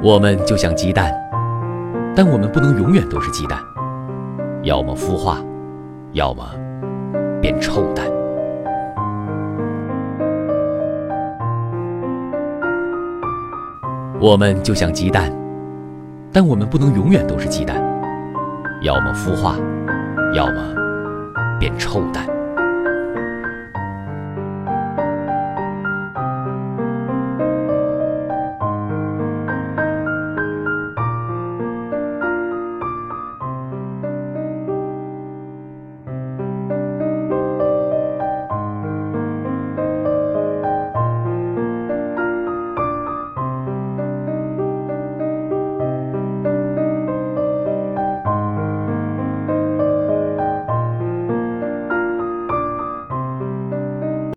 我们就像鸡蛋但我们不能永远都是鸡蛋。要么孵化要么变臭蛋。我们就像鸡蛋但我们不能永远都是鸡蛋。要么孵化要么变臭蛋。